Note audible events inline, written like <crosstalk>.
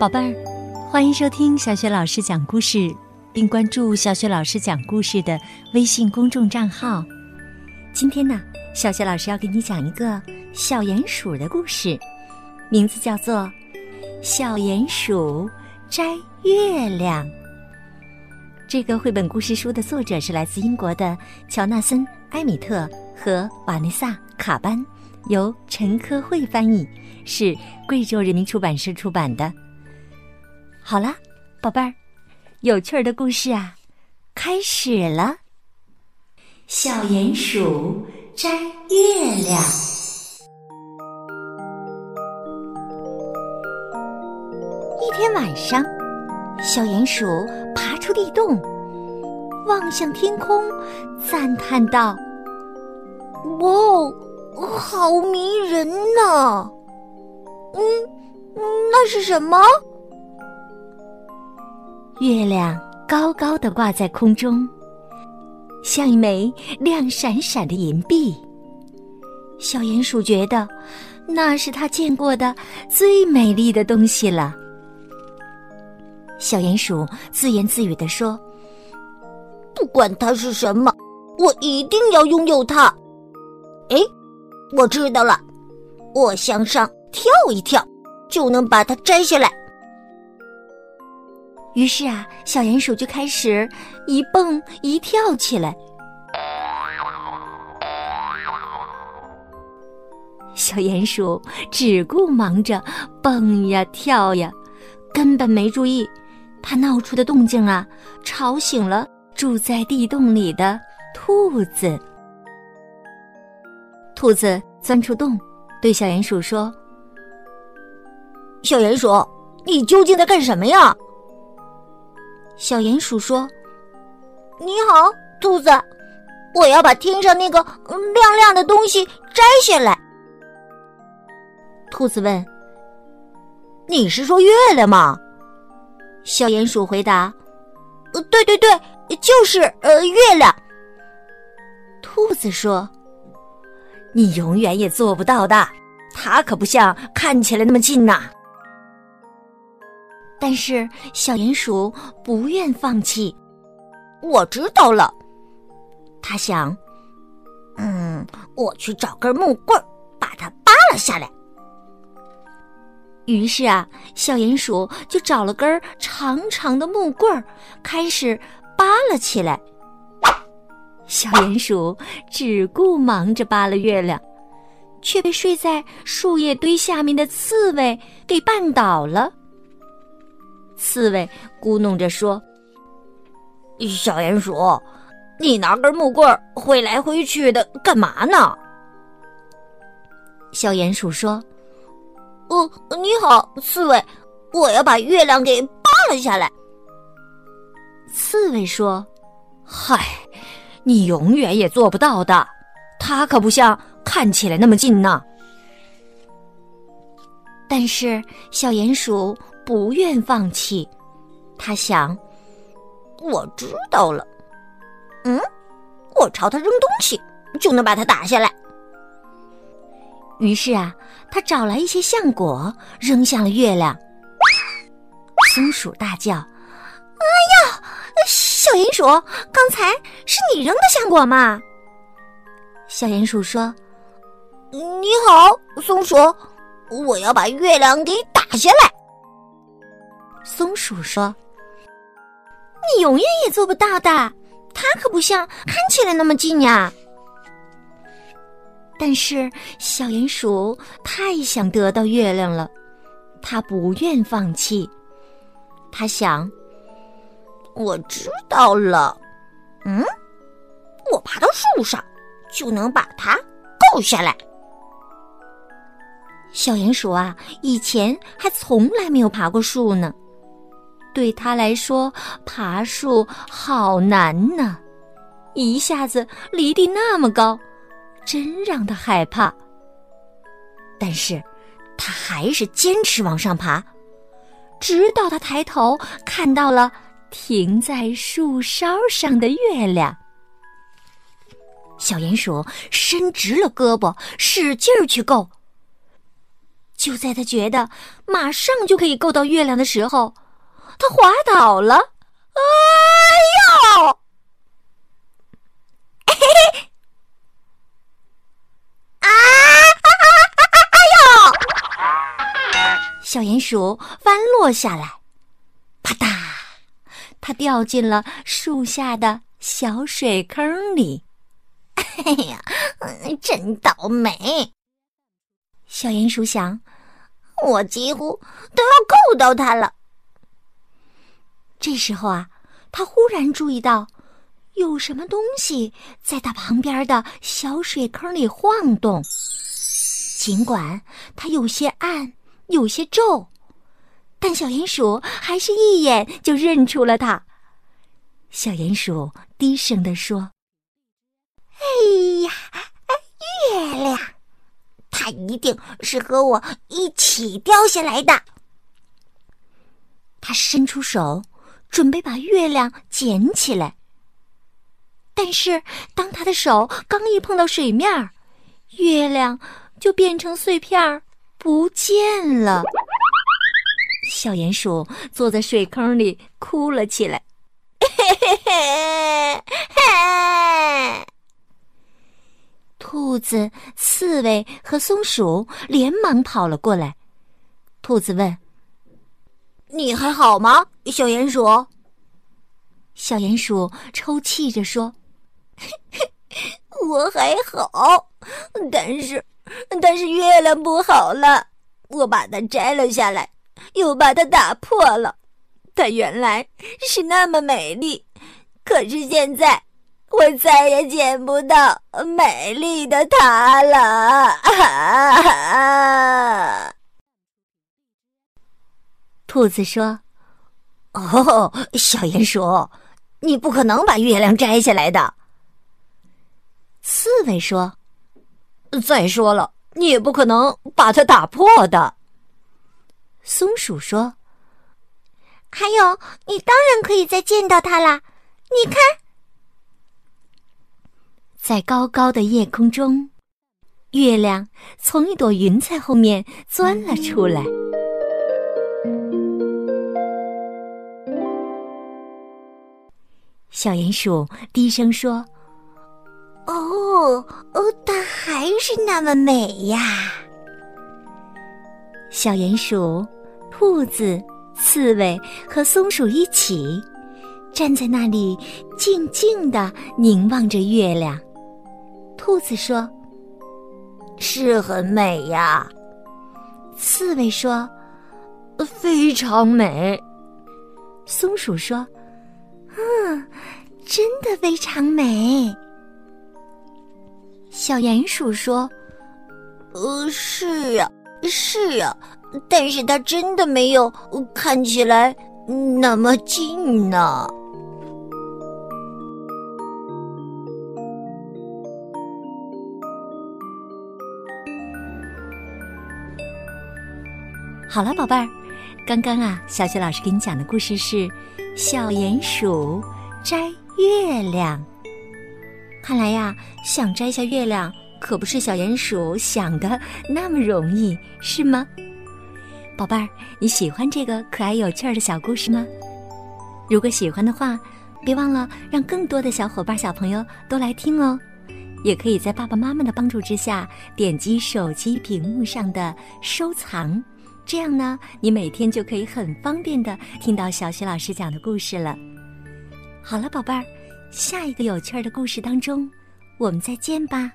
宝贝儿，欢迎收听小雪老师讲故事，并关注小雪老师讲故事的微信公众账号。今天呢，小雪老师要给你讲一个小鼹鼠的故事，名字叫做《小鼹鼠摘月亮》。这个绘本故事书的作者是来自英国的乔纳森·埃米特和瓦内萨·卡班，由陈科慧翻译，是贵州人民出版社出版的。好了，宝贝儿，有趣儿的故事啊，开始了。小鼹鼠摘月亮。一天晚上，小鼹鼠爬出地洞，望向天空，赞叹道：“哇哦，好迷人呐！嗯，那是什么？”月亮高高的挂在空中，像一枚亮闪闪的银币。小鼹鼠觉得那是他见过的最美丽的东西了。小鼹鼠自言自语地说：“不管它是什么，我一定要拥有它。”哎，我知道了，我向上跳一跳，就能把它摘下来。于是啊，小鼹鼠就开始一蹦一跳起来。小鼹鼠只顾忙着蹦呀跳呀，根本没注意，它闹出的动静啊，吵醒了住在地洞里的兔子。兔子钻出洞，对小鼹鼠说：“小鼹鼠，你究竟在干什么呀？”小鼹鼠说：“你好，兔子，我要把天上那个亮亮的东西摘下来。”兔子问：“你是说月亮吗？”小鼹鼠回答：“，对对对，就是呃月亮。”兔子说：“你永远也做不到的，它可不像看起来那么近呐。”但是小鼹鼠不愿放弃。我知道了，他想，嗯，我去找根木棍把它扒了下来。于是啊，小鼹鼠就找了根长长的木棍开始扒了起来。小鼹鼠只顾忙着扒了月亮，却被睡在树叶堆下面的刺猬给绊倒了。刺猬咕哝着说：“小鼹鼠，你拿根木棍挥来挥去的干嘛呢？”小鼹鼠说：“哦，你好，刺猬，我要把月亮给扒了下来。”刺猬说：“嗨，你永远也做不到的，它可不像看起来那么近呢。”但是小鼹鼠。不愿放弃，他想：“我知道了，嗯，我朝他扔东西就能把他打下来。”于是啊，他找来一些橡果扔向了月亮。松鼠大叫：“哎呀，小鼹鼠，刚才是你扔的橡果吗？”小鼹鼠说：“你好，松鼠，我要把月亮给打下来。”松鼠说：“你永远也做不到的，它可不像看起来那么近呀。”但是小鼹鼠太想得到月亮了，它不愿放弃。它想：“我知道了，嗯，我爬到树上就能把它够下来。”小鼹鼠啊，以前还从来没有爬过树呢。对他来说，爬树好难呢，一下子离地那么高，真让他害怕。但是，他还是坚持往上爬，直到他抬头看到了停在树梢上的月亮。小鼹鼠伸直了胳膊，使劲儿去够，就在他觉得马上就可以够到月亮的时候，他滑倒了。哎呦！嘿嘿！啊！小鼹鼠翻落下来，啪嗒，它掉进了树下的小水坑里。哎呀，真倒霉！小鼹鼠想，我几乎都要够到它了。这时候啊，他忽然注意到，有什么东西在他旁边的小水坑里晃动。尽管它有些暗，有些皱，但小鼹鼠还是一眼就认出了它。小鼹鼠低声地说：“哎呀，月亮，它一定是和我一起掉下来的。”他伸出手。准备把月亮捡起来，但是当他的手刚一碰到水面，月亮就变成碎片不见了。小鼹鼠坐在水坑里哭了起来。嘿嘿嘿嘿！兔子、刺猬和松鼠连忙跑了过来。兔子问。你还好吗，小鼹鼠？小鼹鼠抽泣着说：“ <laughs> 我还好，但是，但是月亮不好了。我把它摘了下来，又把它打破了。它原来是那么美丽，可是现在我再也见不到美丽的它了。”兔子说：“哦，小鼹鼠，你不可能把月亮摘下来的。”刺猬说：“再说了，你也不可能把它打破的。”松鼠说：“还有，你当然可以再见到它啦！你看，在高高的夜空中，月亮从一朵云彩后面钻了出来。”小鼹鼠低声说：“哦，哦，它还是那么美呀！”小鼹鼠、兔子、刺猬和松鼠一起站在那里，静静的凝望着月亮。兔子说：“是很美呀。”刺猬说：“非常美。”松鼠说。嗯，真的非常美。小鼹鼠说：“呃，是呀，是呀，但是它真的没有看起来那么近呢。”好了，宝贝儿，刚刚啊，小雪老师给你讲的故事是。小鼹鼠摘月亮。看来呀，想摘下月亮可不是小鼹鼠想的那么容易，是吗？宝贝儿，你喜欢这个可爱有趣儿的小故事吗？如果喜欢的话，别忘了让更多的小伙伴、小朋友都来听哦。也可以在爸爸妈妈的帮助之下，点击手机屏幕上的收藏。这样呢，你每天就可以很方便的听到小雪老师讲的故事了。好了，宝贝儿，下一个有趣的故事当中，我们再见吧。